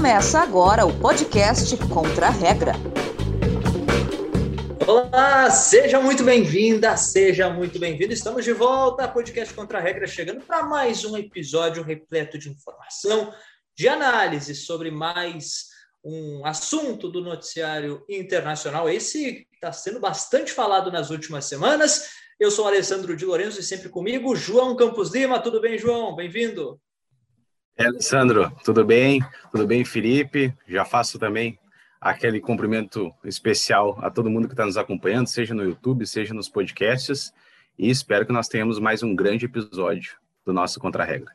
Começa agora o podcast Contra a Regra. Olá, seja muito bem-vinda, seja muito bem-vindo. Estamos de volta, podcast Contra a Regra, chegando para mais um episódio repleto de informação, de análise sobre mais um assunto do noticiário internacional. Esse está sendo bastante falado nas últimas semamas. Eu sou Alessandro de Lourenço e sempre comigo, João Campos Lima. Tudo bem, João? Bem-vindo. É, Alessandro, tudo bem? Tudo bem, Felipe? Já faço também aquele cumprimento especial a todo mundo que está nos acompanhando, seja no YouTube, seja nos podcasts, e espero que nós tenhamos mais um grande episódio do nosso Contra-Regra.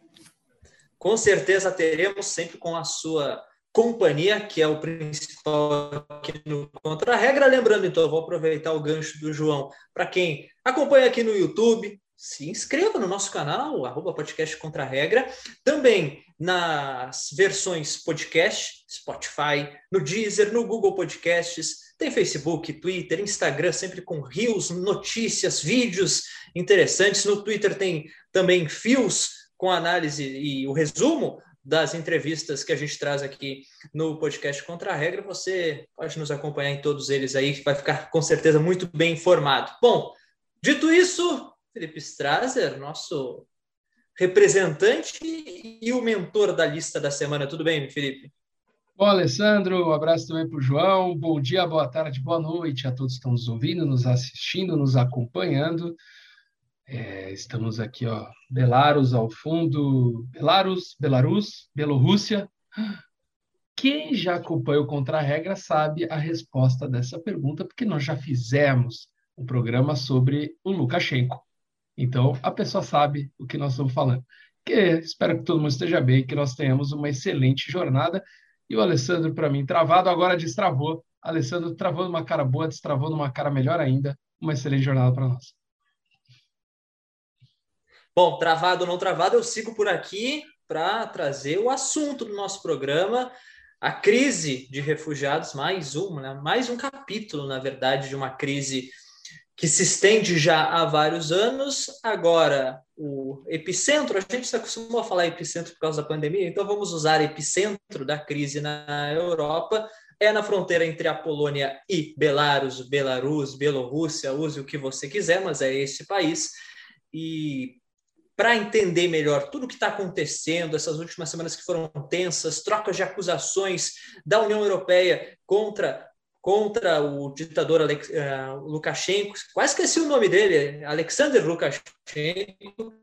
Com certeza teremos, sempre com a sua companhia, que é o principal aqui no Contra-Regra. Lembrando, então, vou aproveitar o gancho do João. Para quem acompanha aqui no YouTube, se inscreva no nosso canal, arroba podcast Contra Regra. Também nas versões podcast, Spotify, no Deezer, no Google Podcasts, tem Facebook, Twitter, Instagram, sempre com rios, notícias, vídeos interessantes. No Twitter tem também fios com análise e o resumo das entrevistas que a gente traz aqui no podcast Contra a Regra. Você pode nos acompanhar em todos eles aí, vai ficar com certeza muito bem informado. Bom, dito isso, Felipe Strasser, nosso representante e o mentor da lista da semana. Tudo bem, Felipe? Bom, Alessandro, um abraço também para o João. Bom dia, boa tarde, boa noite a todos que estão nos ouvindo, nos assistindo, nos acompanhando. É, estamos aqui, ó, Belarus ao fundo. Belarus, Belarus, Bielorrússia. Quem já acompanha o Contra-Regra sabe a resposta dessa pergunta, porque nós já fizemos um programa sobre o Lukashenko. Então, a pessoa sabe o que nós estamos falando. Que espero que todo mundo esteja bem, que nós tenhamos uma excelente jornada. E o Alessandro, para mim, travado, agora destravou. Alessandro travou numa cara boa, destravou numa cara melhor ainda. Uma excelente jornada para nós. Bom, travado ou não travado, eu sigo por aqui para trazer o assunto do nosso programa, a crise de refugiados, mais uma, né? mais um capítulo, na verdade, de uma crise que se estende já há vários anos. Agora, o epicentro, a gente se acostumou a falar epicentro por causa da pandemia, então vamos usar epicentro da crise na Europa. É na fronteira entre a Polônia e Belarus, Belarus, Bielorrússia, use o que você quiser, mas é esse país. E para entender melhor tudo o que está acontecendo, essas últimas semanas que foram tensas, trocas de acusações da União Europeia contra contra o ditador Alex, uh, Lukashenko, quase esqueci o nome dele, Alexander Lukashenko,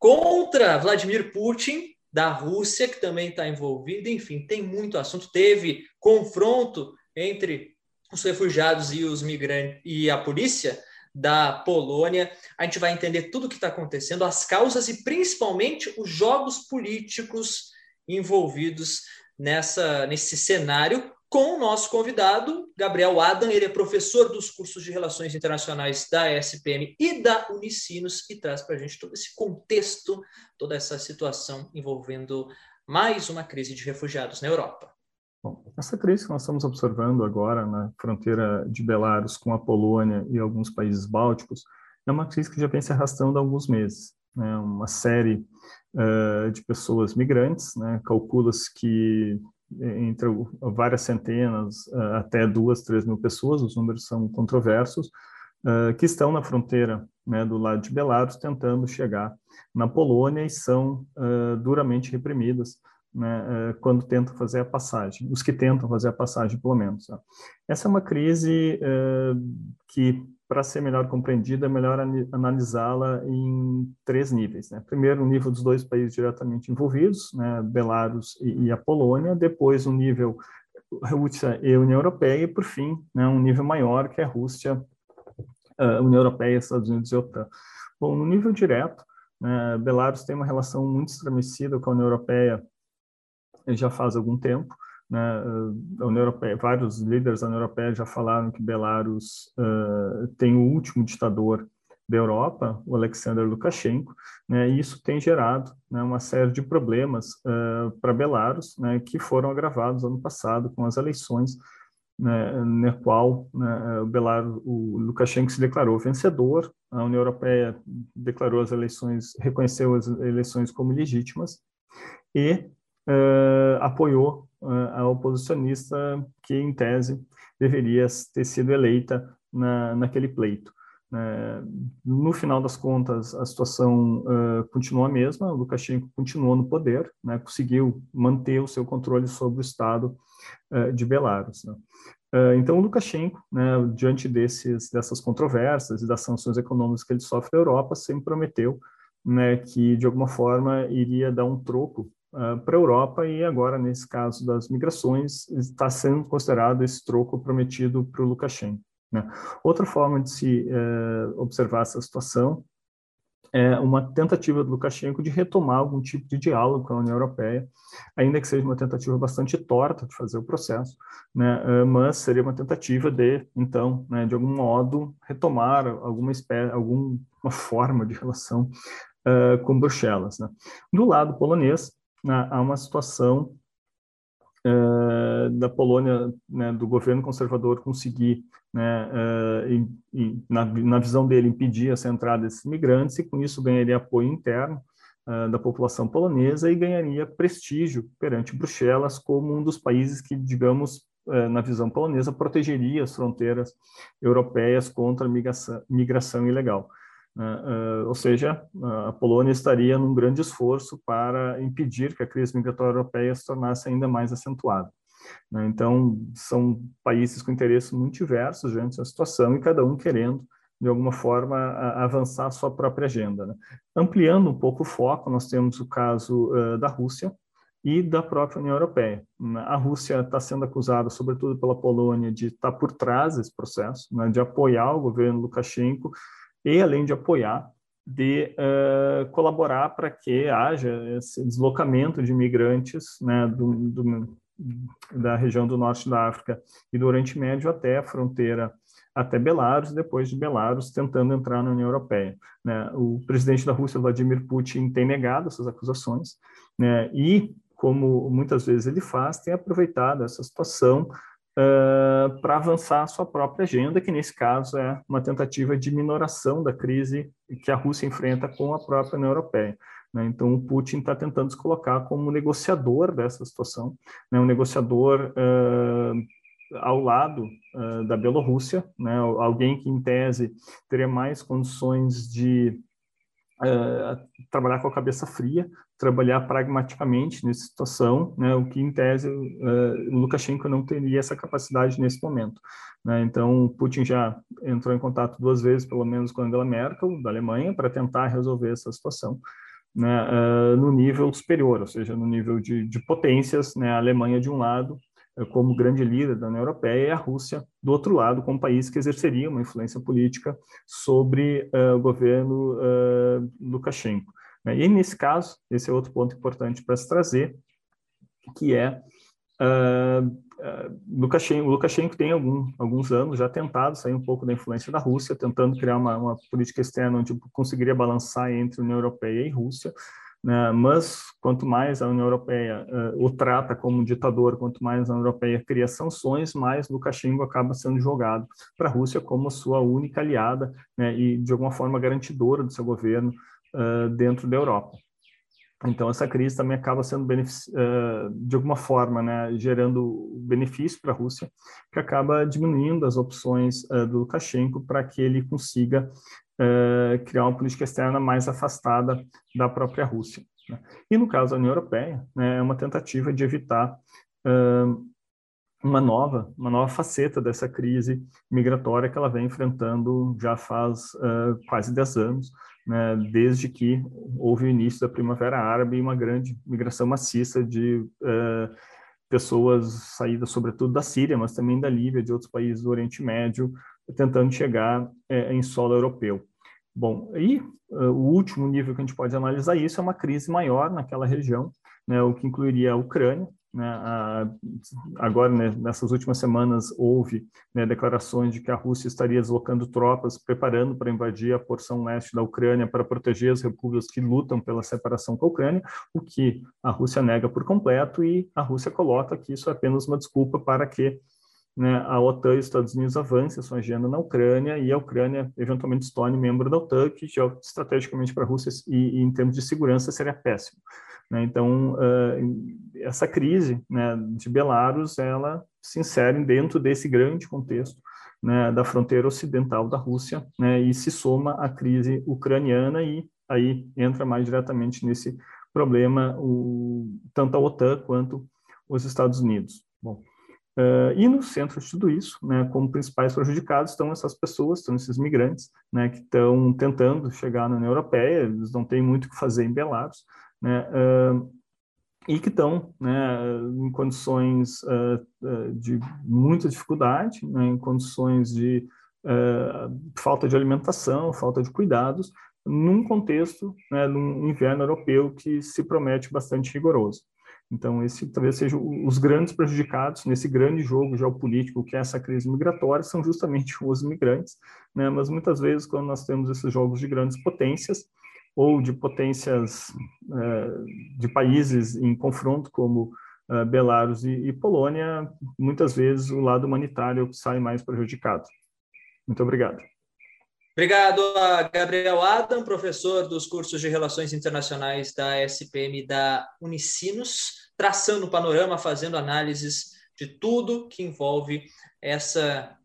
contra Vladimir Putin, da Rússia, que também está envolvido. Enfim, tem muito assunto. Teve confronto entre os refugiados e os migrantes e a polícia da Polônia. A gente vai entender tudo o que está acontecendo, as causas e principalmente os jogos políticos envolvidos nessa nesse cenário com o nosso convidado, Gabriel Adam. Ele é professor dos cursos de Relações Internacionais da SPM e da Unicinos e traz para a gente todo esse contexto, toda essa situação envolvendo mais uma crise de refugiados na Europa. Bom, essa crise que nós estamos observando agora na fronteira de Belarus com a Polônia e alguns países bálticos é uma crise que já vem se arrastando há alguns meses. Né? Uma série uh, de pessoas migrantes, né? calcula-se que entre várias centenas uh, até duas, três mil pessoas, os números são controversos, uh, que estão na fronteira né, do lado de Belarus tentando chegar na Polônia e são uh, duramente reprimidas né, quando tentam fazer a passagem, os que tentam fazer a passagem, pelo menos. Essa é uma crise que para ser melhor compreendida, é melhor analisá-la em três níveis. Né? Primeiro, o nível dos dois países diretamente envolvidos, né? Belarus e, e, a Polônia. Depois, o nível Rússia e União Europeia. E, por fim, né, um nível maior, que é Rússia, uh, União Europeia, Estados Unidos e OTAN. Bom, no nível direto, né, Belarus tem uma relação muito estremecida com a União Europeia já faz algum tempo. Né, a União Europeia, vários líderes da União Europeia já falaram que Belarus uh, tem o último ditador da Europa, o Alexander Lukashenko, né, e isso tem gerado né, uma série de problemas uh, para Belarus, né, que foram agravados ano passado com as eleições, né, na qual né, o, Belarus, o Lukashenko se declarou vencedor, a União Europeia declarou as eleições, reconheceu as eleições como legítimas, e uh, apoiou a oposicionista que, em tese, deveria ter sido eleita na, naquele pleito. É, no final das contas, a situação uh, continuou a mesma, o Lukashenko continuou no poder, né, conseguiu manter o seu controle sobre o Estado uh, de Belarus. Né. Então, o Lukashenko, né, diante desses, dessas controvérsias e das sanções econômicas que ele sofre da Europa, sempre prometeu né, que, de alguma forma, iria dar um troco para a Europa e agora, nesse caso das migrações, está sendo considerado esse troco prometido para o Lukashenko. Né? Outra forma de se é, observar essa situação é uma tentativa do Lukashenko de retomar algum tipo de diálogo com a União Europeia, ainda que seja uma tentativa bastante torta de fazer o processo, né, é, mas seria uma tentativa de, então, né, de algum modo, retomar alguma espécie, alguma forma de relação uh, com Bruxelas. Né. Do lado polonês, há uma situação uh, da Polônia, né, do governo conservador conseguir né, uh, na, na, visão dele, impedir essa entrada desses imigrantes e, com isso, ganharia apoio interno uh, da população polonesa e ganharia prestígio perante Bruxelas como um dos países que, digamos, na visão polonesa, protegeria as fronteiras europeias contra a migração, migração ilegal. Né, ou seja, a Polônia estaria num grande esforço para impedir que a crise migratória europeia se tornasse ainda mais acentuada. Né? Então, são países com interesses muito diversos diante dessa situação e cada um querendo, de alguma forma, avançar a sua própria agenda. Né? Ampliando um pouco o foco, nós temos o caso uh, da Rússia e da própria União Europeia. A Rússia está sendo acusada, sobretudo pela Polônia, de estar por trás desse processo, né? de apoiar o governo Lukashenko e, além de apoiar, de uh, colaborar para que haja esse deslocamento de imigrantes né, do, do, da região do norte da África e do Oriente Médio até a fronteira até Belarus, depois de Belarus tentando entrar na União Europeia. Né? O presidente da Rússia, Vladimir Putin, tem negado essas acusações né? e, como muitas vezes ele faz, tem aproveitado essa situação uh, para avançar a sua própria agenda, que nesse caso é uma tentativa de minoração da crise que a Rússia enfrenta com a própria União Europeia. Né? Então, o Putin está tentando se colocar como negociador dessa situação, né? um negociador uh, ao lado uh, da Bielorrússia, né? alguém que, em tese, teria mais condições de uh, trabalhar com a cabeça fria, trabalhar pragmaticamente nessa situação, né? o que, em tese, uh, Lukashenko não teria essa capacidade nesse momento. Né? Então, Putin já entrou em contato duas vezes, pelo menos, com Angela Merkel, da Alemanha, para tentar resolver essa situação né, uh, no nível superior, ou seja, no nível de, de potências, né, a Alemanha de um lado, como grande líder da União Europeia, e a Rússia do outro lado, como país que exerceria uma influência política sobre uh, o governo Lukashenko. Né? E nesse caso, esse é outro ponto importante para se trazer, que é uh, Lukashenko, Lukashenko tem algum, alguns anos já tentado sair um pouco da influência da Rússia, tentando criar uma, uma política externa onde conseguiria balançar entre União Europeia e Rússia? Mas quanto mais a União Europeia uh, o trata como ditador, quanto mais a União Europeia cria sanções, mais Lukashenko acaba sendo jogado para a Rússia como sua única aliada né? e, de alguma forma, garantidora do seu governo uh, dentro da Europa. Então, essa crise também acaba sendo, uh, de alguma forma, né, gerando benefício para a Rússia, que acaba diminuindo as opções do Lukashenko para que ele consiga uh, criar uma política externa mais afastada da própria Rússia. Né? E no caso da União Europeia, né, é uma tentativa de evitar uma nova, uma nova faceta dessa crise migratória que ela vem enfrentando já faz quase 10 anos, né, desde que houve o início da Primavera Árabe e uma grande migração maciça de uh, pessoas saídas, sobretudo da Síria, mas também da Líbia, de outros países do Oriente Médio, tentando chegar uh, em solo europeu. Bom, e uh, o último nível que a gente pode analisar isso é uma crise maior naquela região, né, o que incluiria a Ucrânia, né, a, agora, né, nessas últimas semanas, houve né, declarações de que a Rússia estaria deslocando tropas, preparando para invadir a porção leste da Ucrânia para proteger as repúblicas que lutam pela separação com a Ucrânia, o que a Rússia nega por completo e a Rússia coloca que isso é apenas uma desculpa para que né, a OTAN e os Estados Unidos avancem a sua agenda na Ucrânia e a Ucrânia eventualmente se torne membro da OTAN, que estrategicamente para a Rússia e, e em termos de segurança seria péssimo. Né? Então, essa crise né, de Belarus, ela se insere dentro desse grande contexto né, da fronteira ocidental da Rússia né, e se soma à crise ucraniana e aí entra mais diretamente nesse problema o, tanto a OTAN quanto os Estados Unidos. Bom, uh, e no centro de tudo isso, né, como principais prejudicados estão essas pessoas, estão esses migrantes, né, que estão tentando chegar na União Europeia, eles não têm muito o que fazer em Belarus, né, uh, e que estão né, em condições uh, de muita dificuldade, né, em condições de falta de alimentação, falta de cuidados, num contexto, né, num inverno europeu que se promete bastante rigoroso. Então, esse talvez sejam os grandes prejudicados nesse grande jogo geopolítico que é essa crise migratória, são justamente os migrantes, né? mas muitas vezes, quando nós temos esses jogos de grandes potências, ou de potências é, de países em confronto, como é, Belarus e Polônia, muitas vezes o lado humanitário sai mais prejudicado. Muito obrigado. Obrigado a Gabriel Adam, professor dos cursos de Relações Internacionais da SPM da Unicinos, traçando o panorama, fazendo análises de tudo que envolve essa,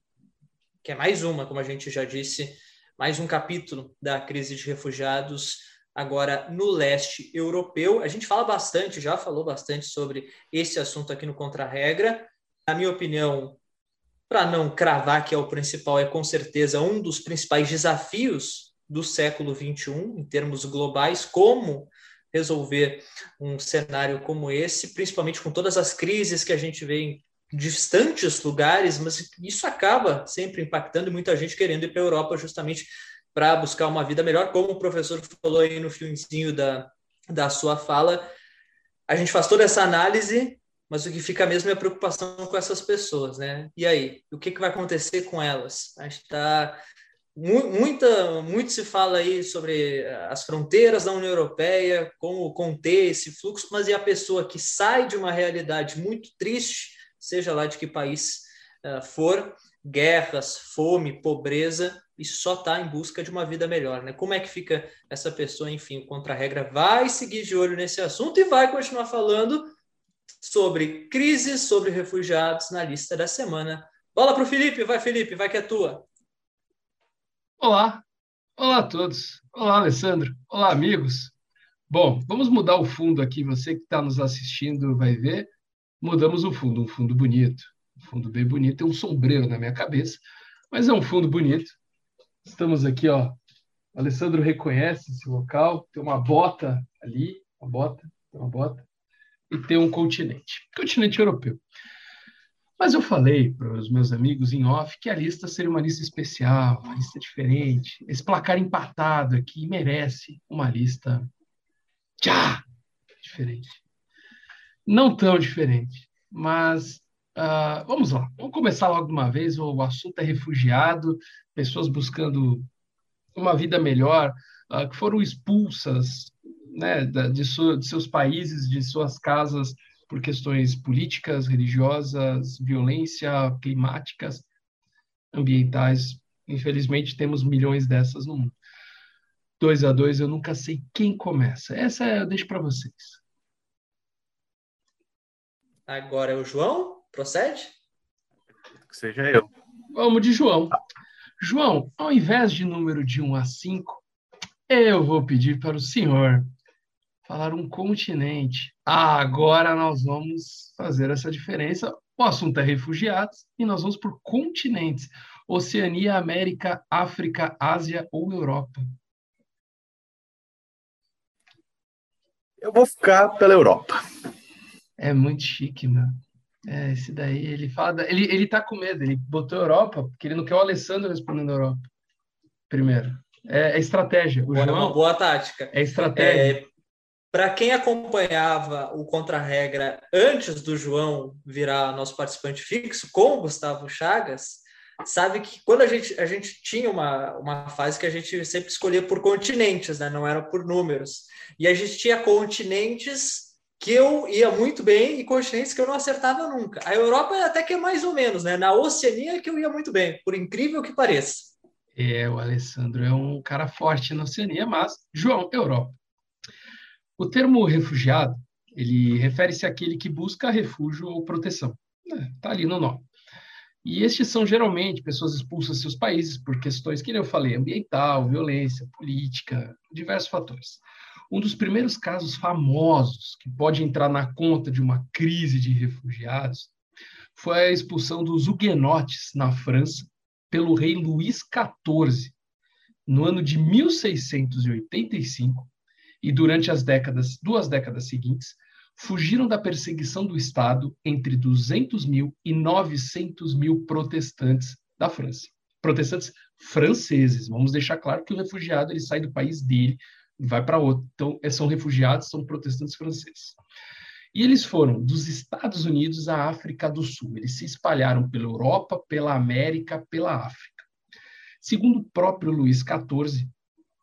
que é mais uma, como a gente já disse, mais um capítulo da crise de refugiados agora no leste europeu. A gente fala bastante, já falou bastante sobre esse assunto aqui no Contra-Regra. Na minha opinião, para não cravar que é o principal, é com certeza um dos principais desafios do século XXI, em termos globais, como resolver um cenário como esse, principalmente com todas as crises que a gente vê em distantes lugares, mas isso acaba sempre impactando muita gente querendo ir para a Europa justamente para buscar uma vida melhor, como o professor falou aí no finzinho da, da sua fala. A gente faz toda essa análise mas o que fica mesmo é a preocupação com essas pessoas, né? E aí, o que, que vai acontecer com elas? A gente está muita, muito se fala aí sobre as fronteiras da União Europeia, como conter esse fluxo, mas e a pessoa que sai de uma realidade muito triste, seja lá de que país uh, for, guerras, fome, pobreza, e só está em busca de uma vida melhor, né? Como é que fica essa pessoa? Enfim, o contra-regra vai seguir de olho nesse assunto e vai continuar falando sobre crises sobre refugiados na lista da semana. Bola para o Felipe, vai Felipe, vai que é tua. Olá, olá a todos. Olá, Alessandro. Olá, amigos. Bom, vamos mudar o fundo aqui. Você que está nos assistindo vai ver. Mudamos o fundo, um fundo bonito. Um fundo bem bonito. Tem um sombreiro na minha cabeça, mas é um fundo bonito. Estamos aqui, ó. O Alessandro reconhece esse local. Tem uma bota ali, uma bota, uma bota e ter um continente, continente europeu. Mas eu falei para os meus amigos em off que a lista seria uma lista especial, uma lista diferente. Esse placar empatado aqui merece uma lista tchá, diferente. Não tão diferente, mas uh, vamos lá. Vamos começar logo de uma vez. O assunto é refugiado, pessoas buscando uma vida melhor, uh, que foram expulsas né, de, de seus países, de suas casas, por questões políticas, religiosas, violência, climáticas, ambientais. Infelizmente, temos milhões dessas no mundo. Dois a dois, eu nunca sei quem começa. Essa eu deixo para vocês. Agora é o João? Procede? Que seja eu. Vamos de João. João, ao invés de número de 1 a 5, eu vou pedir para o senhor falar um continente. Ah, agora nós vamos fazer essa diferença. O assunto é refugiados e nós vamos por continentes: Oceania, América, África, Ásia ou Europa. Eu vou ficar pela Europa. É muito chique, meu. É, esse daí, ele fala. Ele, ele tá com medo, ele botou Europa, porque ele não quer o Alessandro respondendo Europa. Primeiro. É, é estratégia. O boa, João, uma boa tática. É estratégia. É, para quem acompanhava o Contra-Regra antes do João virar nosso participante fixo, com o Gustavo Chagas, sabe que quando a gente, a gente tinha uma, uma fase que a gente sempre escolhia por continentes, né? não era por números. E a gente tinha continentes que eu ia muito bem e continentes que eu não acertava nunca. A Europa até que é mais ou menos, né? Na Oceania que eu ia muito bem, por incrível que pareça. É, o Alessandro é um cara forte na Oceania, mas João, Europa. O termo refugiado, ele refere-se àquele que busca refúgio ou proteção. Está é, ali no nome. E estes são geralmente pessoas expulsas de seus países por questões que eu falei, ambiental, violência, política, diversos fatores. Um dos primeiros casos famosos que pode entrar na conta de uma crise de refugiados foi a expulsão dos huguenotes na França pelo rei Luís XIV no ano de 1685 e durante as décadas, duas décadas seguintes, fugiram da perseguição do Estado entre 200 mil e 900 mil protestantes da França. Protestantes franceses. Vamos deixar claro que o refugiado ele sai do país dele vai para outro. Então, é, são refugiados, são protestantes franceses. E eles foram dos Estados Unidos à África do Sul. Eles se espalharam pela Europa, pela América, pela África. Segundo o próprio Luís XIV,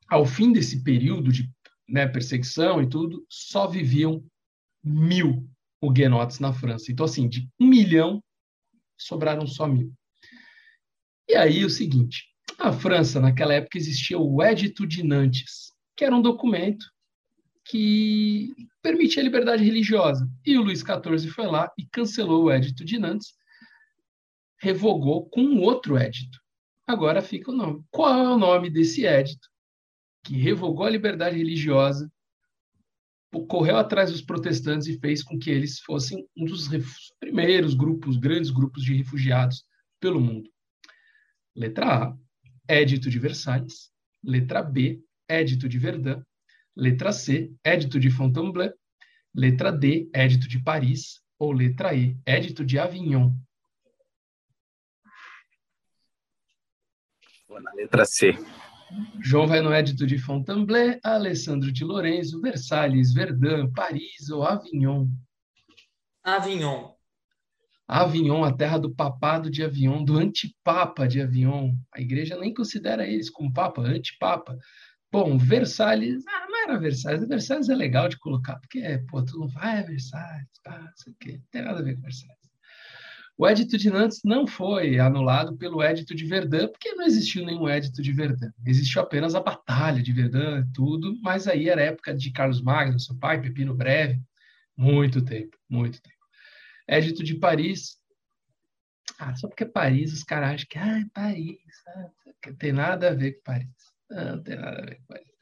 ao fim desse período de né, perseguição e tudo, só viviam mil huguenotes na França. Então, assim, de um milhão, sobraram só mil. E aí, o seguinte, na França, naquela época, existia o Edito de Nantes, que era um documento que permitia a liberdade religiosa. E o Luís XIV foi lá e cancelou o Edito de Nantes, revogou com um outro edito. Agora fica o nome. Qual é o nome desse edito que revogou a liberdade religiosa correu atrás dos protestantes e fez com que eles fossem um dos primeiros grupos, grandes grupos de refugiados pelo mundo. Letra A, Édito de Versalhes. Letra B, Édito de Verdun. Letra C, Édito de Fontainebleau. Letra D, Édito de Paris. Ou letra E, Édito de Avignon. Na letra C. João vai no édito de Fontainebleau, Alessandro de Lorenzo, Versalhes, Verdun, Paris ou Avignon. Avignon. Avignon, a terra do papado de Avignon, do antipapa de Avignon. A igreja nem considera eles como papa, antipapa. Bom, Versalhes, ah, não era Versalhes. Versalhes é legal de colocar, porque, pô, tu não vai, é Versalhes, pá, não sei o quê. Não tem nada a ver com Versalhes. O Edito de Nantes não foi anulado pelo Edito de Verdun, porque não existiu nenhum Edito de Verdun. Existiu apenas a Batalha de Verdun e tudo, mas aí era época de Carlos Magno, seu pai, Pepino Breve. Muito tempo, muito tempo. Edito de Paris. Ah, só porque Paris, os caras acham que ah, é Paris. Ah, tem nada a ver com Paris. Não, não tem nada a ver com Paris.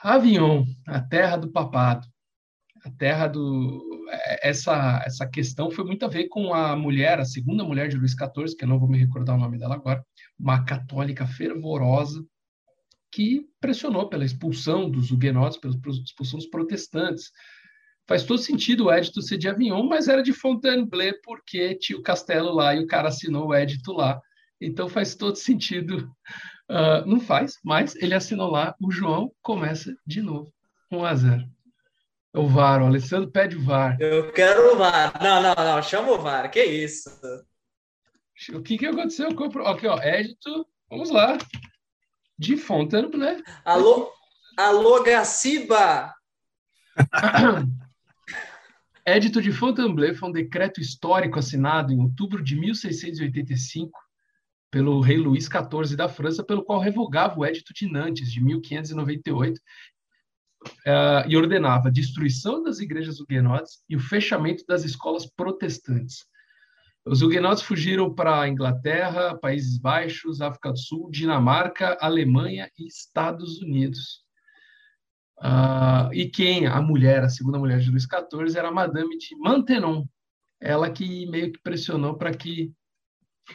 Avignon, a terra do papado a terra do essa essa questão foi muito a ver com a mulher, a segunda mulher de Luís XIV, que eu não vou me recordar o nome dela agora, uma católica fervorosa que pressionou pela expulsão dos huguenotes, pela expulsão dos protestantes. Faz todo sentido o édito ser de Avignon, mas era de Fontainebleau porque tinha o castelo lá e o cara assinou o édito lá. Então faz todo sentido. Uh, não faz, mas ele assinou lá. O João começa de novo. 1 a 0. O VAR, o Alessandro pede o VAR. Eu quero o VAR. Não, não, não, chama o VAR, que isso. O que, que aconteceu? Aqui, ó, Édito, vamos lá. De Fontainebleau. Alô, alô, Gaciba! Édito de Fontainebleau foi um decreto histórico assinado em outubro de 1685 pelo rei Luís XIV da França, pelo qual revogava o Édito de Nantes, de 1598, uh, e ordenava a destruição das igrejas huguenotes e o fechamento das escolas protestantes. Os huguenotes fugiram para a Inglaterra, Países Baixos, África do Sul, Dinamarca, Alemanha e Estados Unidos. Uh, e quem? A mulher, a segunda mulher de Luís XIV, era a Madame de Maintenon. Ela que meio que pressionou para que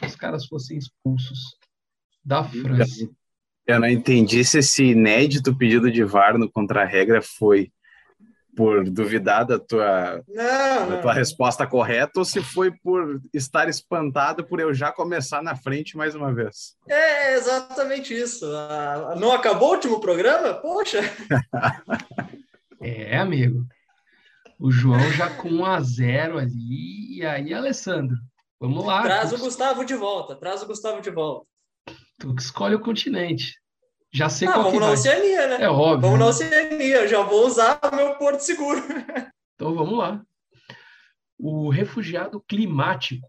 os caras fossem expulsos da França. Eu não entendi se esse inédito pedido de VAR no contra-regra foi por duvidar da tua, não, da tua resposta correta ou se foi por estar espantado por eu já começar na frente mais uma vez. É exatamente isso. Não acabou o último programa? Poxa! é, amigo. O João já com 1 a 0 ali. E aí, Alessandro? Vamos lá. Traz o Gustavo de volta. Traz o Gustavo de volta. Tu que escolhe o continente. Já sei ah, qual vamos que na Oceania, né? É óbvio. Vamos né? na Oceania, eu já vou usar o meu porto seguro. então vamos lá. O refugiado climático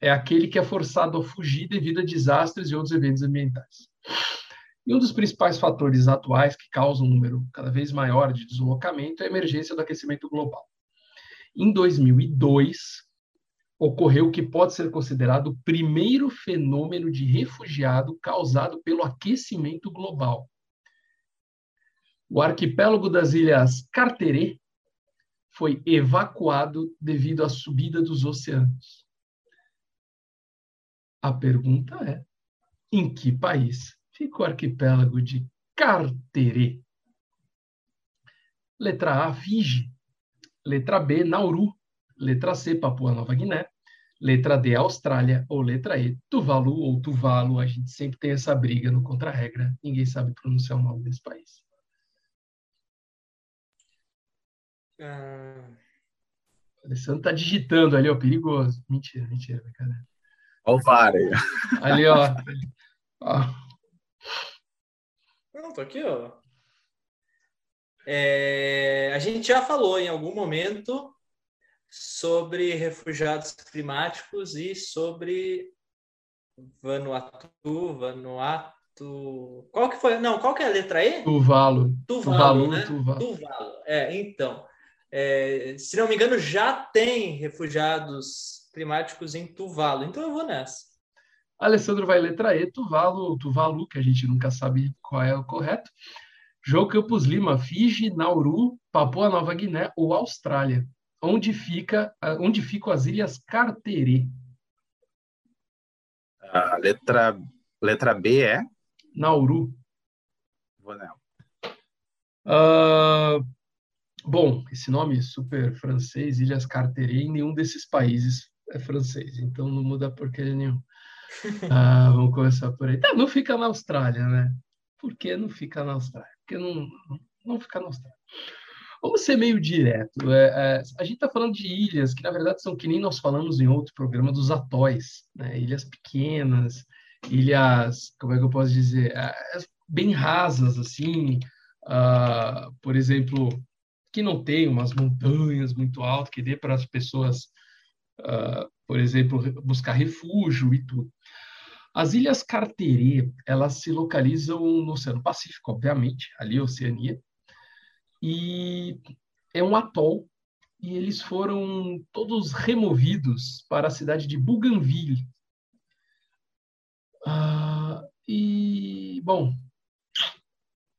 é aquele que é forçado a fugir devido a desastres e outros eventos ambientais. E um dos principais fatores atuais que causam um número cada vez maior de deslocamento é a emergência do aquecimento global. Em 2002, ocorreu o que pode ser considerado o primeiro fenômeno de refugiado causado pelo aquecimento global. O arquipélago das Ilhas Carteret foi evacuado devido à subida dos oceanos. A pergunta é: em que país fica o arquipélago de Carteret? Letra A, Fiji. Letra B, Nauru. Letra C, Papua Nova Guiné. Letra D, Austrália. Ou letra E, Tuvalu ou Tuvalu. A gente sempre tem essa briga no contra-regra. Ninguém sabe pronunciar o nome desse país. Ah... O Alessandro tá digitando ali, ó, perigoso. Mentira, mentira, brincadeira. Olha o VAR aí. Ali, ó. ó. Não, tô aqui, ó. É, a gente já falou em algum momento sobre refugiados climáticos e sobre Vanuatu, Vanuatu. Qual que foi? Não, qual que é a letra E? Tuvalu. Tuvalu, Tuvalu né? Tuvalu. Tuvalu. É, então. É, se não me engano, já tem refugiados climáticos em Tuvalu, então eu vou nessa. Alessandro vai letra E, Tuvalu, Tuvalu, que a gente nunca sabe qual é o correto. João Campos Lima, Fiji, Nauru, Papua Nova Guiné ou Austrália. Onde fica, onde ficam as ilhas Carteret? A letra, letra B é? Nauru. Vou nela. Uh, bom, esse nome super francês, Ilhas Carteret, em nenhum desses países é francês, então não muda porcaria nenhuma. Ah, vamos começar por aí. Tá, não fica na Austrália, né? Por que não fica na Austrália? Porque não, não fica na Austrália. Vamos ser meio direto. É, é, a gente está falando de ilhas que, na verdade, são que nem nós falamos em outro programa dos atóis, né? ilhas pequenas, ilhas, como é que eu posso dizer, é, bem rasas, assim, uh, por exemplo, que não tem umas montanhas muito altas que dê para as pessoas, uh, por exemplo, buscar refúgio e tudo. As ilhas Carteret, elas se localizam no Oceano Pacífico, obviamente, ali Oceania, e é um atol, e eles foram todos removidos para a cidade de Bougainville. Ah, e, bom,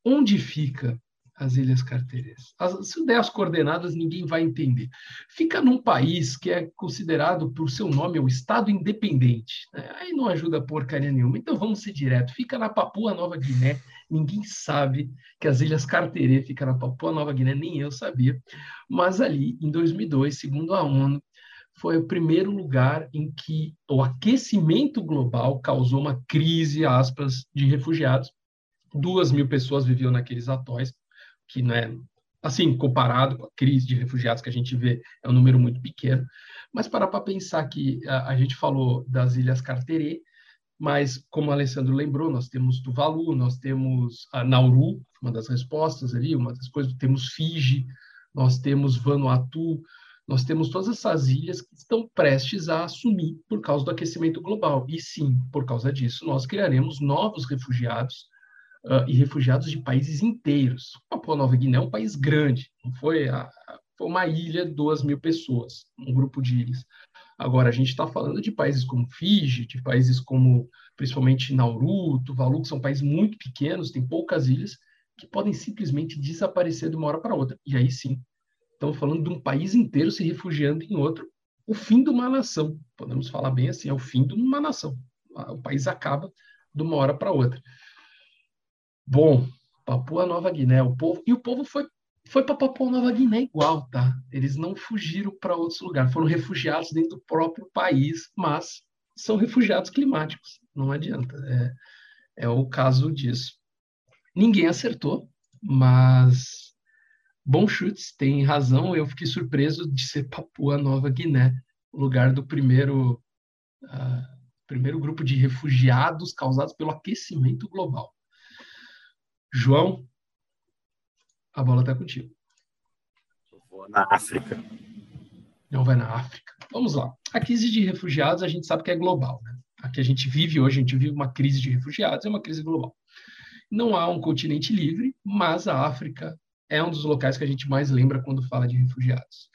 onde fica as Ilhas Carteiras. As, se eu der as coordenadas, ninguém vai entender. Fica num país que é considerado, por seu nome, o Estado Independente. Né? Aí não ajuda porcaria nenhuma. Então vamos ser direto. Fica na Papua Nova Guiné. Ninguém sabe que as Ilhas Carteirê ficam na Papua Nova Guiné, nem eu sabia. Mas ali, em 2002, segundo a ONU, foi o primeiro lugar em que o aquecimento global causou uma crise, aspas, de refugiados. Duas mil pessoas viviam naqueles atóis que não é assim, comparado com a crise de refugiados que a gente vê, é um número muito pequeno. Mas parar para pensar que a, a, gente falou das Ilhas Carteret, mas como o Alessandro lembrou, nós temos Tuvalu, nós temos a Nauru, uma das respostas ali, uma das coisas, temos Fiji, nós temos Vanuatu, nós temos todas essas ilhas que estão prestes a assumir por causa do aquecimento global. E sim, por causa disso, nós criaremos novos refugiados uh, e refugiados de países inteiros. Papua Nova Guiné é um país grande, não foi, a, foi uma ilha, duas mil pessoas, um grupo de ilhas. Agora, a gente está falando de países como Fiji, de países como, principalmente Nauru, Tuvalu, que são países muito pequenos, tem poucas ilhas, que podem simplesmente desaparecer de uma hora para outra. E aí sim, estamos falando de um país inteiro se refugiando em outro. O fim de uma nação, podemos falar bem assim, é o fim de uma nação. O país acaba de uma hora para outra. Bom, Papua Nova Guiné, o povo e o povo foi foi para Papua Nova Guiné igual, tá? Eles não fugiram para outros lugares, foram refugiados dentro do próprio país, mas são refugiados climáticos. Não adianta, é, é o caso disso. Ninguém acertou, mas bom chutes, tem razão. Eu fiquei surpreso de ser Papua Nova Guiné, lugar do primeiro uh, primeiro grupo de refugiados causados pelo aquecimento global. João, a bola está contigo. Eu vou na África. Não vai na África. Vamos lá. A crise de refugiados a gente sabe que é global. Né? A que a gente vive hoje, a gente vive uma crise de refugiados, é uma crise global. Não há um continente livre, mas a África é um dos locais que a gente mais lembra quando fala de refugiados.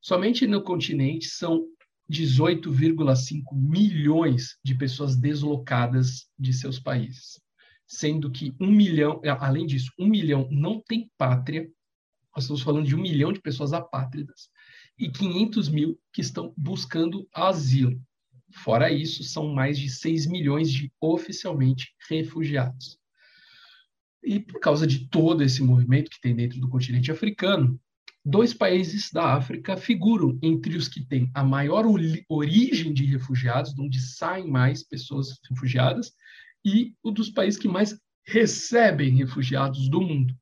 Somente no continente são 18,5 milhões de pessoas deslocadas de seus países, sendo que um milhão, além disso, um milhão não tem pátria. Nós estamos falando de um milhão de pessoas apátridas e 500 mil que estão buscando asilo. Fora isso, são mais de 6 milhões de oficialmente refugiados. E por causa de todo esse movimento que tem dentro do continente africano, dois países da África figuram entre os que têm a maior origem de refugiados, de onde saem mais pessoas refugiadas, e o dos países que mais recebem refugiados do mundo.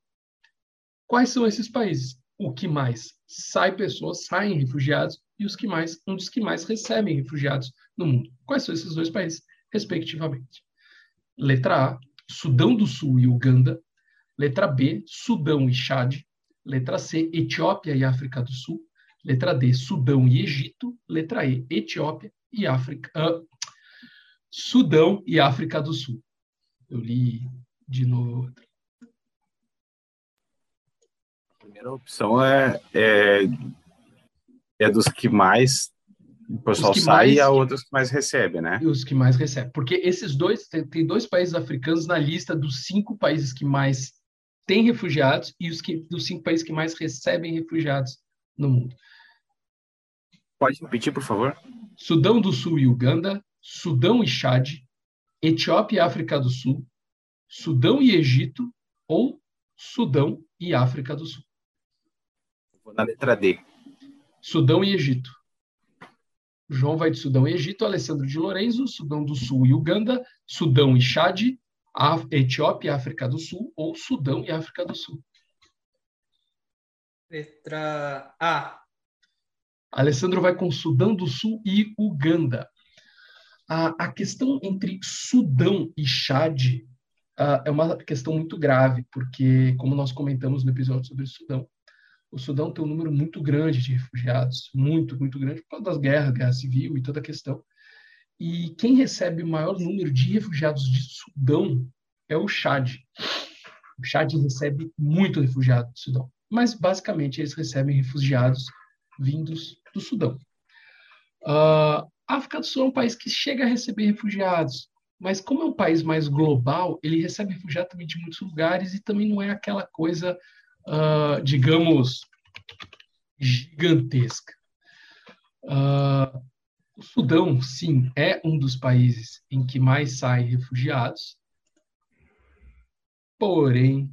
Quais são esses países? O que mais sai pessoas, saem refugiados, e os que mais, um dos que mais recebem refugiados no mundo. Quais são esses dois países, respectivamente? Letra A, Sudão do Sul e Uganda. Letra B, Sudão e Chad. Letra C, Etiópia e África do Sul. Letra D, Sudão e Egito. Letra E, Etiópia e África. Uh, Sudão e África do Sul. Eu li de novo. A primeira opção é, é, é dos que mais o pessoal sai mais, e a outros que mais recebe, né? Os que mais recebem. Porque esses dois, tem, tem, dois países africanos na lista dos cinco países que mais têm refugiados e os que, dos cinco países que mais recebem refugiados no mundo. Pode repetir, por favor? Sudão do Sul e Uganda, Sudão e Chad, Etiópia e África do Sul, Sudão e Egito ou Sudão e África do Sul. Vou na letra D. Sudão e Egito. João vai de Sudão e Egito, Alessandro de Lorenzo, Sudão do Sul e Uganda, Sudão e Chad, Etiópia e África do Sul, ou Sudão e África do Sul. Letra A. Alessandro vai com Sudão do Sul e Uganda. A, a questão entre Sudão e Chad uh, é uma questão muito grave, porque, como nós comentamos no episódio sobre Sudão, o Sudão tem um número muito grande de refugiados, muito, muito grande, por causa das guerras, guerra civil e toda a questão. E quem recebe o maior número de refugiados de Sudão é o Chad. O Chad recebe muito refugiado do Sudão, mas basicamente eles recebem refugiados vindos do Sudão. Uh, a África do Sul é um país que chega a receber refugiados, mas como é um país mais global, ele recebe refugiados também de muitos lugares e também não é aquela coisa uh, digamos, gigantesca. Uh, o Sudão, sim, é um dos países em que mais saem refugiados, porém,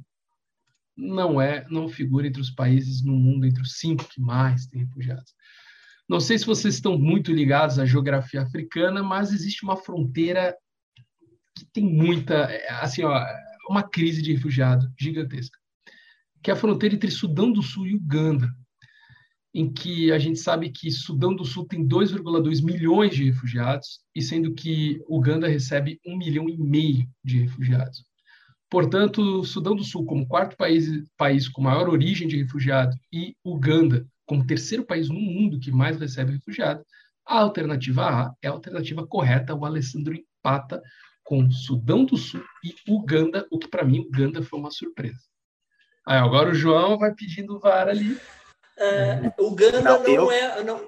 não é, não figura entre os países no mundo entre os cinco que mais têm refugiados. Não sei se vocês estão muito ligados à geografia africana, mas existe uma fronteira que tem muita, assim, ó, uma crise de refugiado gigantesca que é a fronteira entre Sudão do Sul e Uganda, em que a gente sabe que Sudão do Sul tem 2,2 milhões de refugiados, e sendo que Uganda recebe 1 milhão e meio de refugiados. Portanto, Sudão do Sul, como quarto país, país com maior origem de refugiados, e Uganda, como terceiro país no mundo que mais recebe refugiados, a alternativa A é a alternativa correta. O Alessandro empata com Sudão do Sul e Uganda, o que para mim Uganda foi uma surpresa. Aí, agora o João vai pedindo VAR ali. É, o Ganda não, não eu... é. Não,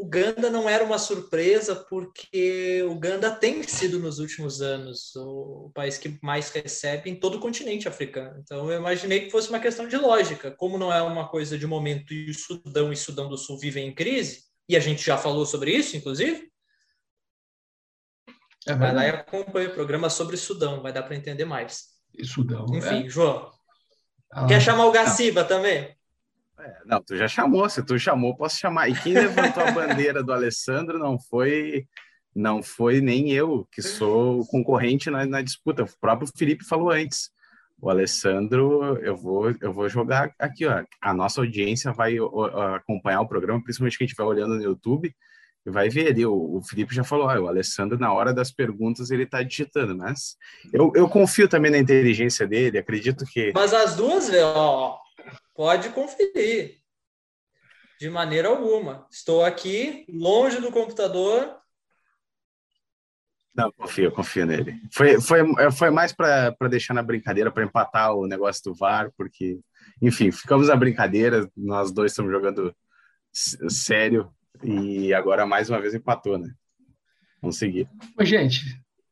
o Ganda não era uma surpresa, porque o Ganda tem sido nos últimos anos o país que mais recebe em todo o continente africano. Então eu imaginei que fosse uma questão de lógica. Como não é uma coisa de momento e o Sudão e Sudão do Sul vivem em crise, e a gente já falou sobre isso, inclusive. É vai lá e acompanha o programa sobre Sudão, vai dar para entender mais. E Sudão. Enfim, é? João. Ah, Quer chamar o Gaciba não. também? É, não, tu já chamou, se tu chamou, posso chamar. E quem levantou a bandeira do Alessandro não foi não foi nem eu, que sou concorrente na, na, disputa. O próprio Felipe falou antes. O Alessandro, eu vou, eu vou jogar aqui, ó. A nossa audiência vai acompanhar o programa, principalmente quem estiver olhando no YouTube, e vai ver ali. O, o Felipe já falou, ó, o Alessandro, na hora das perguntas, ele está digitando, mas eu, eu confio também na inteligência dele, acredito que. Mas as duas, ó, pode conferir. De maneira alguma. Estou aqui, longe do computador. Não, confio, confio nele. Foi, foi, foi mais para deixar na brincadeira, para empatar o negócio do VAR, porque, enfim, ficamos na brincadeira, nós dois estamos jogando sério e agora mais uma vez empatou, né? Vamos seguir. Mas, gente,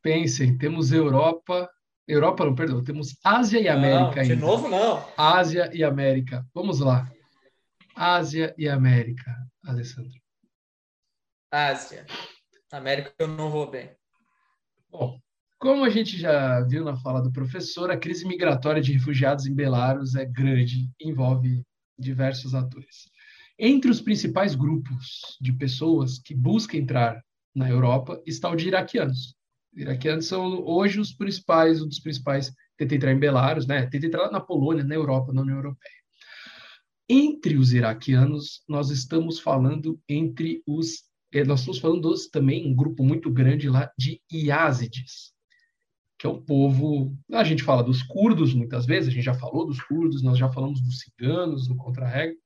pensem, temos Europa, Europa não, perdão, temos Ásia e América não, De ainda. novo, não. Ásia e América. Vamos lá. Ásia e América, Alessandro. Ásia. América eu não vou bem. Bom, como a gente já viu na fala do professor, a crise migratória de refugiados em Belarus é grande envolve diversos atores. Entre os principais grupos de pessoas que buscam entrar na Europa está o de iraquianos. Os iraquianos são hoje os principais, um dos principais, entrar em Belarus, né? Tenta entrar na Polônia, na Europa, na União Europeia. Entre os iraquianos, nós estamos falando entre os eh, nós estamos falando dos, também um grupo muito grande lá de Iázides, que é o povo. A gente fala dos curdos muitas vezes, a gente já falou dos curdos, nós já falamos dos ciganos no contra-regra,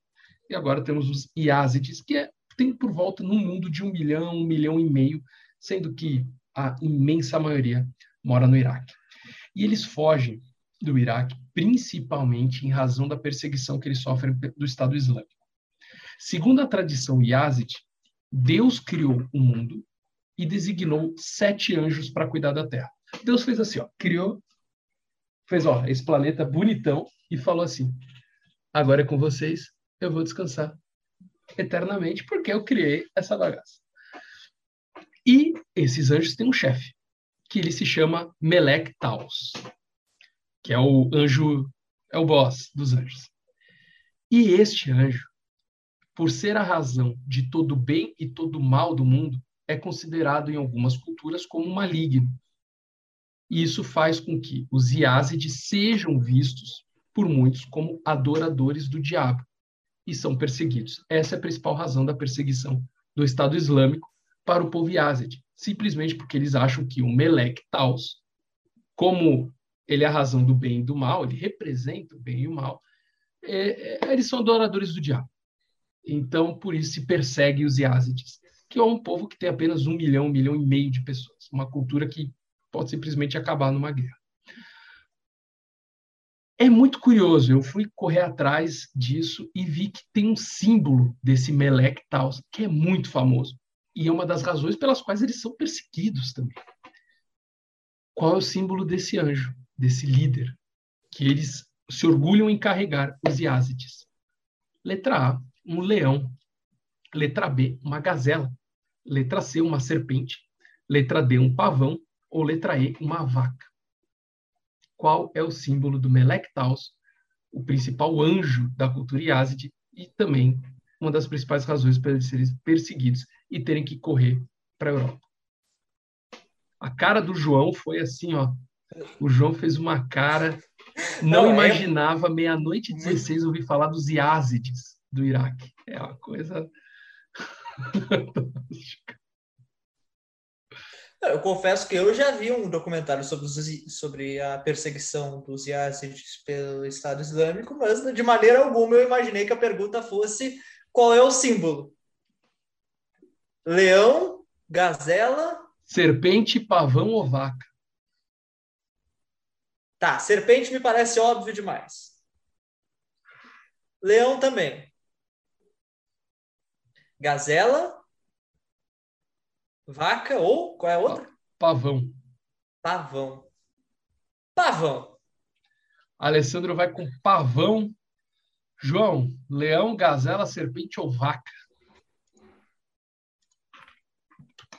e agora temos os Iázides, que é, tem por volta no mundo de um milhão, um milhão e meio, sendo que a imensa maioria mora no Iraque. E eles fogem do Iraque principalmente em razão da perseguição que eles sofrem do Estado Islâmico. Segundo a tradição Yazid, Deus criou o mundo e designou sete anjos para cuidar da Terra. Deus fez assim, ó, criou, fez ó, esse planeta bonitão e falou assim: agora é com vocês, eu vou descansar eternamente porque eu criei essa bagaça. E esses anjos têm um chefe, que ele se chama Melek Taus, que é o anjo, é o boss dos anjos. E este anjo por ser a razão de todo bem e todo mal do mundo, é considerado em algumas culturas como maligno. E isso faz com que os Iázides sejam vistos por muitos como adoradores do diabo e são perseguidos. Essa é a principal razão da perseguição do Estado Islâmico para o povo Yazid, simplesmente porque eles acham que o Melek Taus, como ele é a razão do bem e do mal, ele representa o bem e o mal, é, é, eles são adoradores do diabo. Então, por isso se persegue os Yazidis, que é um povo que tem apenas um milhão, um milhão e meio de pessoas. Uma cultura que pode simplesmente acabar numa guerra. É muito curioso, eu fui correr atrás disso e vi que tem um símbolo desse Melek Taus, que é muito famoso. E é uma das razões pelas quais eles são perseguidos também. Qual é o símbolo desse anjo, desse líder, que eles se orgulham em carregar, os Yazidis? Letra A, um leão. Letra B, uma gazela. Letra C, uma serpente. Letra D, um pavão. Ou letra E, uma vaca. Qual é o símbolo do Melectaus, o principal anjo da cultura Yazid e também uma das principais razões para eles serem perseguidos e terem que correr para a Europa? A cara do João foi assim, ó. O João fez uma cara. Não, não é imaginava, meia-noite e 16, ouvir falar dos Yazidis do Iraque. É uma coisa. Eu confesso que eu já vi um documentário sobre, sobre a perseguição dos Yazidis pelo Estado Islâmico, mas de maneira alguma eu imaginei que a pergunta fosse qual é o símbolo? Leão, gazela, serpente, pavão ou vaca? Tá, serpente me parece óbvio demais. Leão também. Gazela, vaca ou qual é a outra? Pavão. Pavão. Pavão. Alessandro vai com pavão. João, leão, gazela, serpente ou vaca?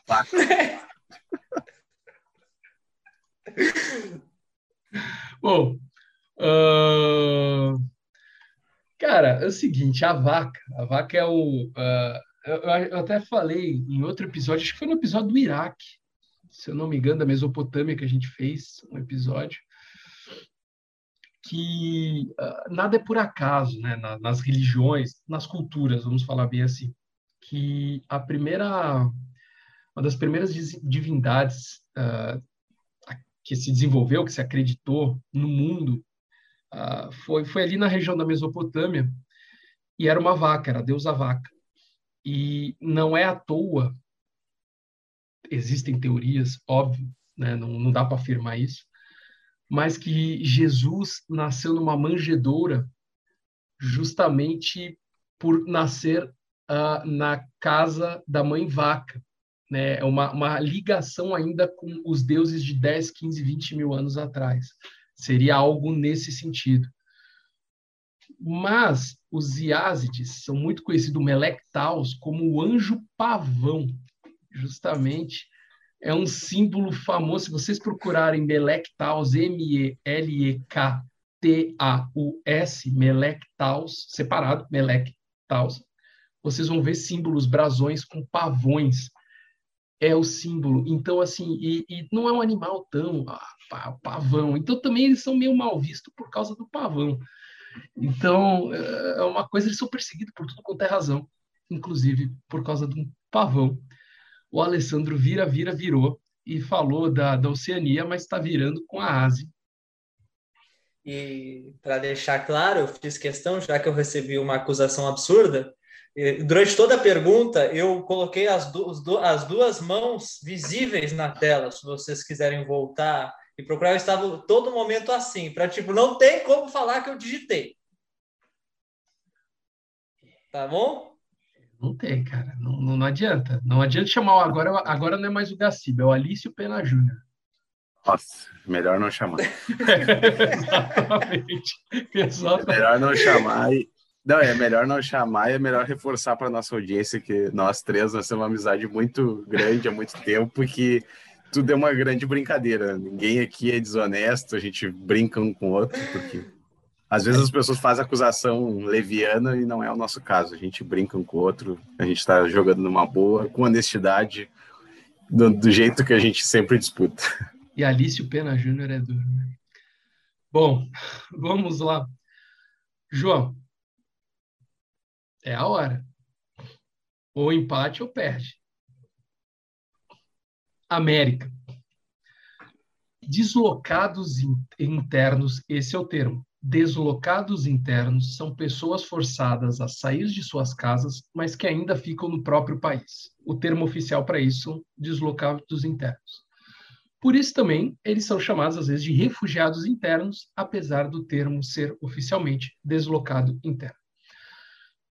Bom, uh... cara, é o seguinte, a vaca, a vaca é o, uh, eu, eu, até falei em outro episódio, acho que foi no episódio do Iraque, se eu não me engano, da Mesopotâmia que a gente fez um episódio, que uh, nada é por acaso, né? Na, nas religiões, nas culturas, vamos falar bem assim, que a primeira, uma das primeiras divindades uh, que se desenvolveu, que se acreditou no mundo, uh, foi, foi ali na região da Mesopotâmia, e era uma vaca, era a deusa vaca. E não é à toa existem teorias, óbvio, né? não, não dá para afirmar isso, mas que Jesus nasceu numa manjedoura justamente por nascer uh, na casa da mãe vaca. Né? Uma, uma ligação ainda com os deuses de 10, 15, 20 mil anos atrás. Seria algo nesse sentido. Mas os Iázides são muito conhecidos, Melectaus, como o anjo pavão. Justamente é um símbolo famoso. Se vocês procurarem Melectaus, M-E-L-E-K-T-A-U-S, Melectaus, separado, Melectaus, vocês vão ver símbolos, brasões com pavões. É o símbolo. Então, assim, e, e não é um animal tão ah, pavão. Então, também eles são meio mal vistos por causa do pavão. Então, é, é uma coisa, eles são perseguidos por tudo quanto é razão, inclusive por causa de um pavão. O Alessandro vira, vira, virou e falou da, da Oceania, mas está virando com a Ásia. E para deixar claro, eu fiz questão, já que eu recebi uma acusação absurda, durante toda a pergunta eu coloquei as, du as duas mãos visíveis na tela, se vocês quiserem voltar e procurar, eu estava todo momento assim, para tipo, não tem como falar que eu digitei. Tá bom? Não tem, cara. Não, não, não adianta. Não adianta chamar o agora. Agora não é mais o Gaciba, é o Alício Pena Júnior. Nossa, melhor não chamar. exatamente. exatamente. É melhor não chamar e. Não, é melhor não chamar é melhor reforçar para nossa audiência que nós três nós temos uma amizade muito grande há muito tempo e que tudo é uma grande brincadeira. Ninguém aqui é desonesto, a gente brinca um com o outro, porque às vezes as pessoas fazem acusação leviana e não é o nosso caso. A gente brinca um com o outro, a gente está jogando numa boa, com honestidade, do, do, jeito que a gente sempre disputa. E Alício Pena Júnior é duro, né? Bom, vamos lá. João, é a hora. Ou empate ou perde. América. Deslocados internos, esse é o termo. Deslocados internos são pessoas forçadas a sair de suas casas, mas que ainda ficam no próprio país. O termo oficial para isso deslocados internos. Por isso também eles são chamados às vezes de refugiados internos, apesar do termo ser oficialmente deslocado interno.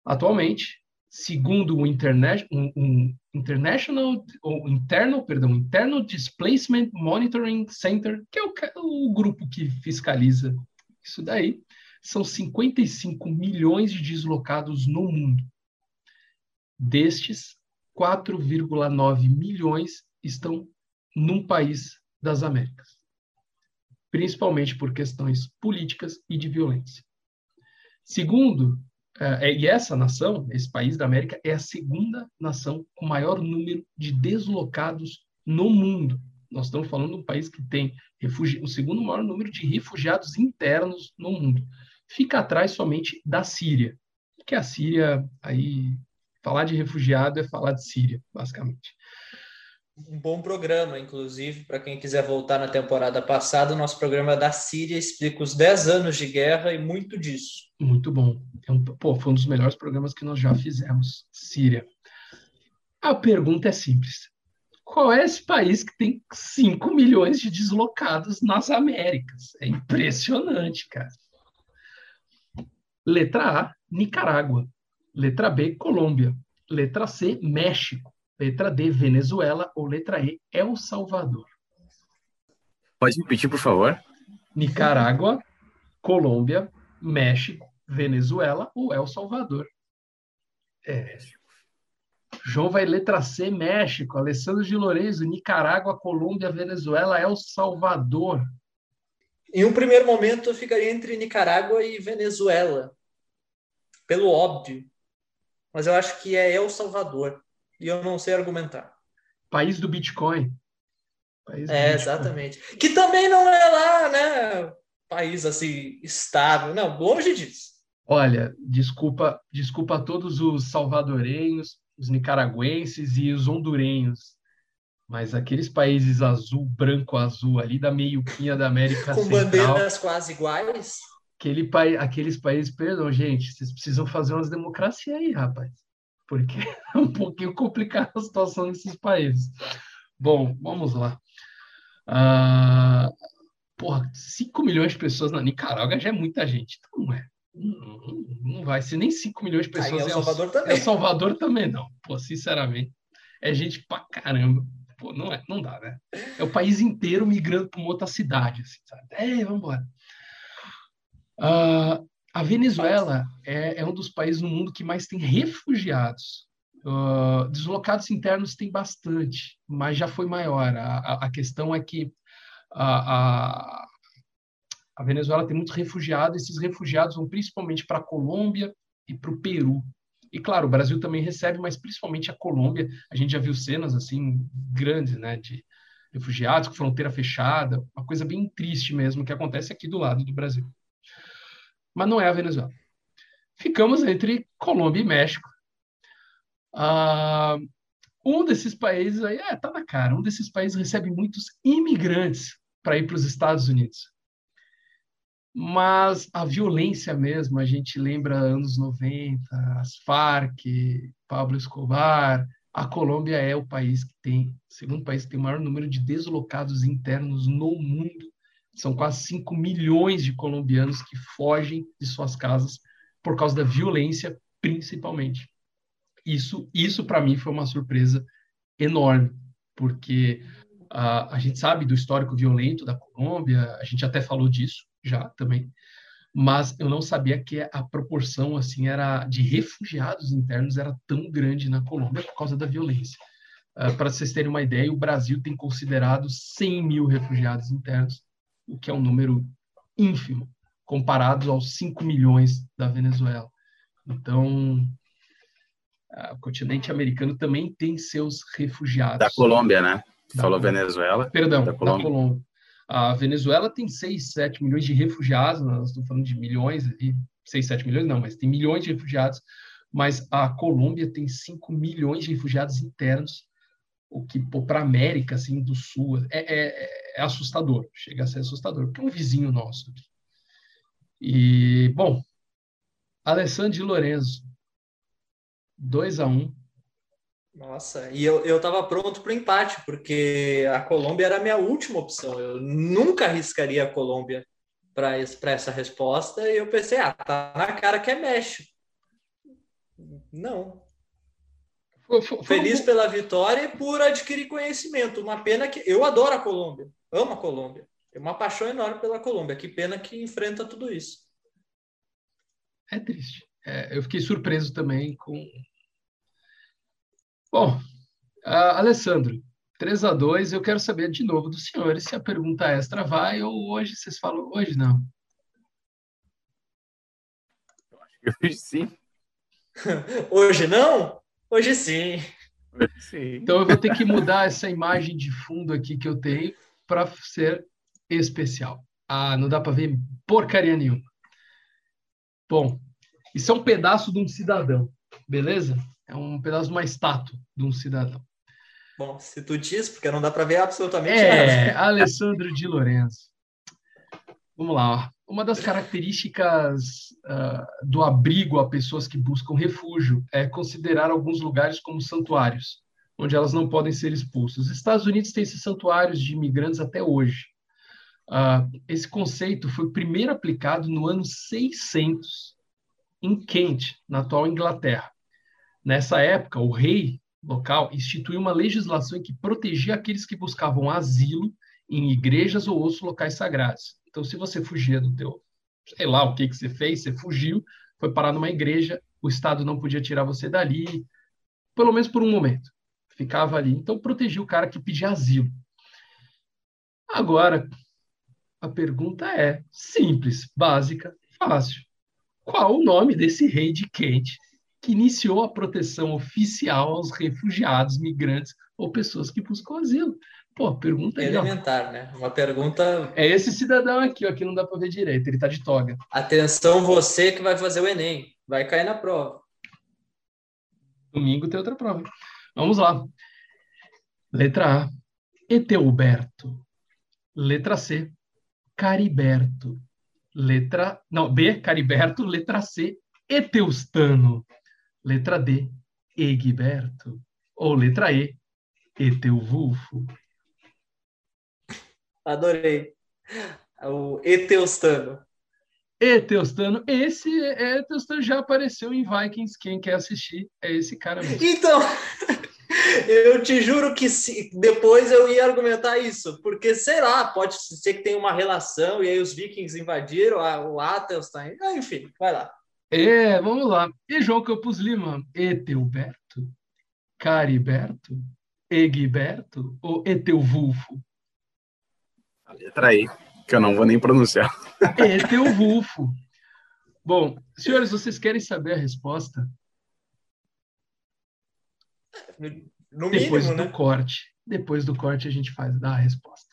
Atualmente, segundo o Interna um, um International ou Internal, perdão, Internal Displacement Monitoring Center, que é o, o grupo que fiscaliza isso daí, são 55 milhões de deslocados no mundo. Destes, 4,9 milhões estão num país das Américas, principalmente por questões políticas e de violência. Segundo e essa nação, esse país da América, é a segunda nação com maior número de deslocados no mundo. Nós estamos falando de um país que tem refugi... o segundo maior número de refugiados internos no mundo. Fica atrás somente da Síria, que a Síria, aí, falar de refugiado é falar de Síria, basicamente um bom programa, inclusive, para quem quiser voltar na temporada passada, o nosso programa da Síria explica os 10 anos de guerra e muito disso. Muito bom. É um, pô, foi um dos melhores programas que nós já fizemos, Síria. A pergunta é simples. Qual é esse país que tem 5 milhões de deslocados nas Américas? É impressionante, cara. Letra A, Nicarágua. Letra B, Colômbia. Letra C, México. Letra D, Venezuela. Ou letra E, El Salvador. Pode repetir, por favor? Nicarágua, Colômbia, México, Venezuela ou El Salvador. É. João vai letra C, México. Alessandro de Lourenço, Nicarágua, Colômbia, Venezuela, El Salvador. Em um primeiro momento, eu ficaria entre Nicarágua e Venezuela, pelo óbvio. Mas eu acho que é El Salvador e eu não sei argumentar. País do Bitcoin. País do é, Bitcoin. exatamente. Que também não é lá, né? País assim, estável. Não, longe disso. Olha, desculpa, desculpa a todos os salvadorenhos, os nicaragüenses e os hondurenhos. Mas aqueles países azul, branco, azul, ali da meiuquinha da América Com Central... Com bandeiras quase iguais? Aquele, aqueles países, perdão, gente, vocês precisam fazer umas democracias aí, rapaz porque é um pouquinho complicada a situação nesses países. Bom, vamos lá. Uh, porra, 5 milhões de pessoas na Nicarágua já é muita gente. Então não é. Não, não vai ser nem 5 milhões de pessoas. Aí é El Salvador é, também. El Salvador também não. Pô, sinceramente. É gente pra caramba. Pô, não, é, não dá, né? É o país inteiro migrando para uma outra cidade, assim, sabe? É, vamos embora. Uh, a Venezuela é, é, um dos países no mundo que mais tem refugiados. Uh, deslocados internos tem bastante, mas já foi maior. A, a, a questão é que a, a, a, Venezuela tem muitos refugiados, esses refugiados vão principalmente para a Colômbia e para o Peru. E claro, o Brasil também recebe, mas principalmente a Colômbia. A gente já viu cenas assim grandes, né, de refugiados com fronteira fechada, uma coisa bem triste mesmo que acontece aqui do lado do Brasil. Mas não é a Venezuela. Ficamos entre Colômbia e México. Ah, um desses países aí, é, tá na cara, um desses países recebe muitos imigrantes para ir para os Estados Unidos. Mas a violência mesmo, a gente lembra anos 90, as Farc, Pablo Escobar, a Colômbia é o país que tem, segundo país que tem o maior número de deslocados internos no mundo. São quase 5 milhões de colombianos que fogem de suas casas por causa da violência, principalmente. Isso, isso para mim foi uma surpresa enorme, porque uh, a gente sabe do histórico violento da Colômbia, a gente até falou disso já também, mas eu não sabia que a proporção assim era de refugiados internos era tão grande na Colômbia por causa da violência. Uh, para vocês terem uma ideia, o Brasil tem considerado 100 mil refugiados internos, o que é um número ínfimo comparado aos 5 milhões da Venezuela. Então, o continente americano também tem seus refugiados. Da Colômbia, né? Da Falou Colômbia. Venezuela. Perdão, da Colômbia. da Colômbia. A Venezuela tem 6, 7 milhões de refugiados, nós estamos falando de milhões, e 6, 7 milhões não, mas tem milhões de refugiados, mas a Colômbia tem 5 milhões de refugiados internos, o que para a América assim, do Sul é, é, é, assustador, chega a ser assustador, porque é um vizinho nosso. Aqui. E, bom, Alessandro de Lorenzo, 2 a 1 um. Nossa, e eu, eu tava pronto para o empate, porque a Colômbia era a minha última opção. Eu nunca arriscaria a Colômbia para essa resposta, e eu pensei, ah, tá na cara que é México. Não. Feliz pela vitória e por adquirir conhecimento. Uma pena que. Eu adoro a Colômbia, amo a Colômbia. Tenho uma paixão enorme pela Colômbia. Que pena que enfrenta tudo isso. É triste. É, eu fiquei surpreso também com Bom, uh, Alessandro, 3 a 2 eu quero saber de novo dos senhores se a pergunta extra vai ou hoje vocês falam, hoje não. Hoje sim. hoje não? Hoje sim. Hoje sim. Então eu vou ter que mudar essa imagem de fundo aqui que eu tenho para ser especial. Ah, não dá para ver porcaria nenhuma. Bom, isso é um pedaço de um cidadão, beleza? é um pedaço de uma estátua de um cidadão. Bom, se tu diz, porque não dá para ver absolutamente é, nada. Alessandro de Lourenço. Vamos lá. Uma das características uh, do abrigo a pessoas que buscam refúgio é considerar alguns lugares como santuários, onde elas não podem ser expulsas. Os Estados Unidos têm esses santuários de imigrantes até hoje. Uh, esse conceito foi primeiro aplicado no ano 600 em Kent, na atual Inglaterra. Nessa época, o rei local instituiu uma legislação que protegia aqueles que buscavam asilo em igrejas ou outros locais sagrados. Então, se você fugia do teu, sei lá o que que você fez, você fugiu, foi parar numa igreja, o Estado não podia tirar você dali, pelo menos por um momento. Ficava ali. Então, protegia o cara que pedia asilo. Agora, a pergunta é simples, básica, fácil. Qual o nome desse rei de Kent que iniciou a proteção oficial aos refugiados, migrantes ou pessoas que buscam asilo. Pô, pergunta aí. Elementar, ó. né? Uma pergunta. É esse cidadão aqui, ó, que não dá para ver direito, ele tá de toga. Atenção, você que vai fazer o Enem, vai cair na prova. Domingo tem outra prova. Vamos lá. Letra A, Eteoberto. Letra C, Cariberto. Letra. Não, B, Cariberto. Letra C, Eteustano. Letra D, Egberto. Ou letra E, Eteuvulfo. Adorei. O Eteustano. Eteustano. Esse Eteustano já apareceu em Vikings. Quem quer assistir é esse cara mesmo. Então, eu te juro que se, depois eu ia argumentar isso, porque sei lá, pode ser que tenha uma relação e aí os vikings invadiram a, o Atelstein. Ah, enfim, vai lá. É, vamos lá. E João Campos Lima? Eteoberto? Cariberto? Egberto ou Eteuvulfo? A letra aí, que eu não vou nem pronunciar. Eteuvulfo. Bom, senhores, vocês querem saber a resposta? No Depois mínimo, do né? corte. Depois do corte a gente faz dá a resposta.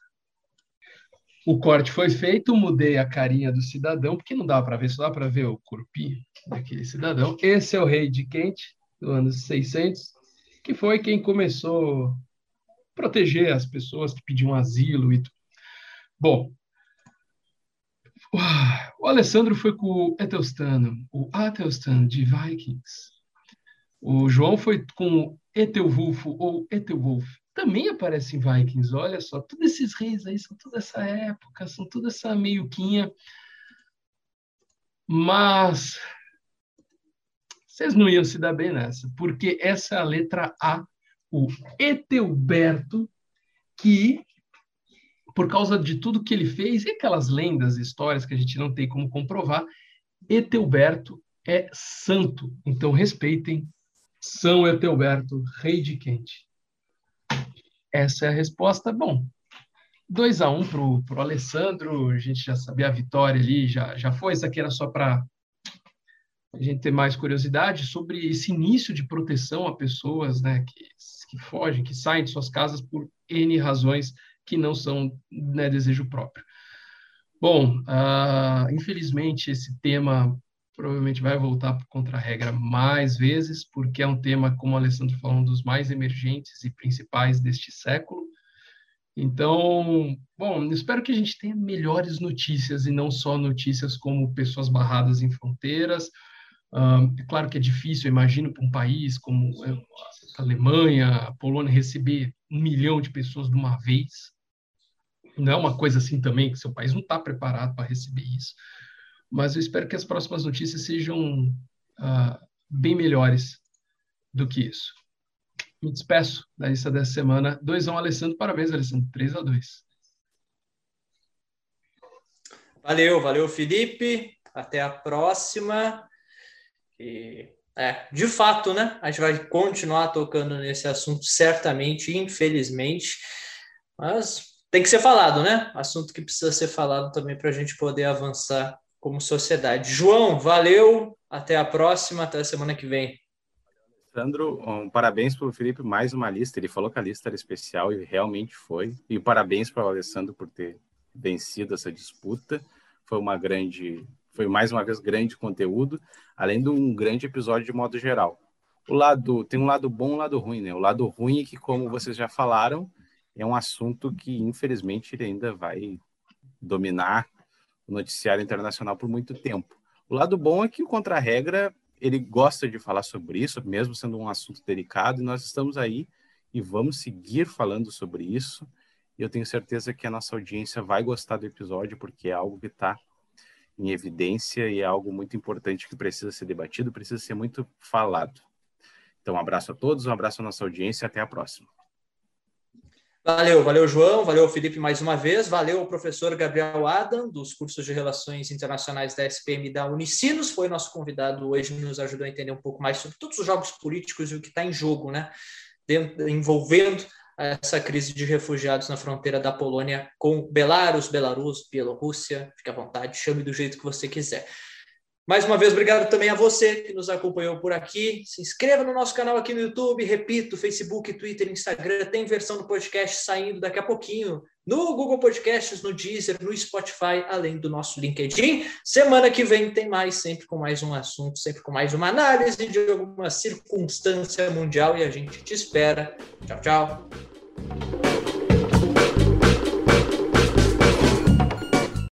O corte foi feito, mudei a carinha do cidadão, porque não dá para ver, só dá para ver o corpinho daquele cidadão. Esse é o rei de Kent, do ano 600, que foi quem começou a proteger as pessoas que pediam asilo e tudo. Bom, o Alessandro foi com o Ethelstano, o Athelstan de Vikings. O João foi com Eteulfo ou Eteulf. Também aparece em Vikings, olha só. Todos esses reis aí são toda essa época, são toda essa meiuquinha. Mas vocês não iam se dar bem nessa, porque essa é a letra A, o Eteoberto, que por causa de tudo que ele fez e aquelas lendas, histórias que a gente não tem como comprovar, Eteoberto é santo. Então respeitem São Eteoberto, rei de Quente. Essa é a resposta. Bom, 2 a 1 um pro, pro Alessandro, a gente já sabia a vitória ali, já, já foi. Isso aqui era só para a gente ter mais curiosidade sobre esse início de proteção a pessoas né, que, que fogem, que saem de suas casas por N razões que não são né, desejo próprio. Bom, uh, infelizmente esse tema provavelmente vai voltar para contra-regra mais vezes, porque é um tema, como o Alessandro falou, um dos mais emergentes e principais deste século. Então, bom, espero que a gente tenha melhores notícias e não só notícias como pessoas barradas em fronteiras. Uh, é claro que é difícil, imagino, para um país como a Alemanha, a Polônia receber um milhão de pessoas de uma vez. Não é uma coisa assim também, que seu país não está preparado para receber isso mas eu espero que as próximas notícias sejam uh, bem melhores do que isso. Me despeço da lista dessa semana. 2 a 1 um, Alessandro. Parabéns, Alessandro. 3 a 2 Valeu, valeu, Felipe. Até a próxima. E, é, de fato, né? A gente vai continuar tocando nesse assunto, certamente, infelizmente. Mas tem que ser falado, né? Assunto que precisa ser falado também para a gente poder avançar como sociedade. João, valeu, até a próxima, até a semana que vem. Sandro, um, parabéns para o Felipe, mais uma lista. Ele falou que a lista era especial e realmente foi. E parabéns para o Alessandro por ter vencido essa disputa. Foi uma grande, foi mais uma vez grande conteúdo, além de um grande episódio de modo geral. O lado tem um lado bom, um lado ruim, né? O lado ruim é que, como vocês já falaram, é um assunto que infelizmente ele ainda vai dominar o noticiário internacional por muito tempo. O lado bom é que o contra-regra ele gosta de falar sobre isso, mesmo sendo um assunto delicado, e nós estamos aí e vamos seguir falando sobre isso. E eu tenho certeza que a nossa audiência vai gostar do episódio, porque é algo que está em evidência e é algo muito importante que precisa ser debatido, precisa ser muito falado. Então, um abraço a todos, um abraço à nossa audiência e até a próxima. Valeu, valeu, João, valeu, Felipe, mais uma vez, valeu professor Gabriel Adam, dos cursos de Relações Internacionais da SPM da Unicinos, foi nosso convidado hoje, nos ajudou a entender um pouco mais sobre todos os jogos políticos e o que está em jogo, né, envolvendo essa crise de refugiados na fronteira da Polônia com Belarus, Belarus, Bielorrússia, fique à vontade, chame do jeito que você quiser. Mais uma vez, obrigado também a você que nos acompanhou por aqui. Se inscreva no nosso canal aqui no YouTube, repito, Facebook, Twitter, Instagram. Tem versão do podcast saindo daqui a pouquinho no Google Podcasts, no Deezer, no Spotify, além do nosso LinkedIn. Semana que vem tem mais, sempre com mais um assunto, sempre com mais uma análise de alguma circunstância mundial e a gente te espera. Tchau, tchau.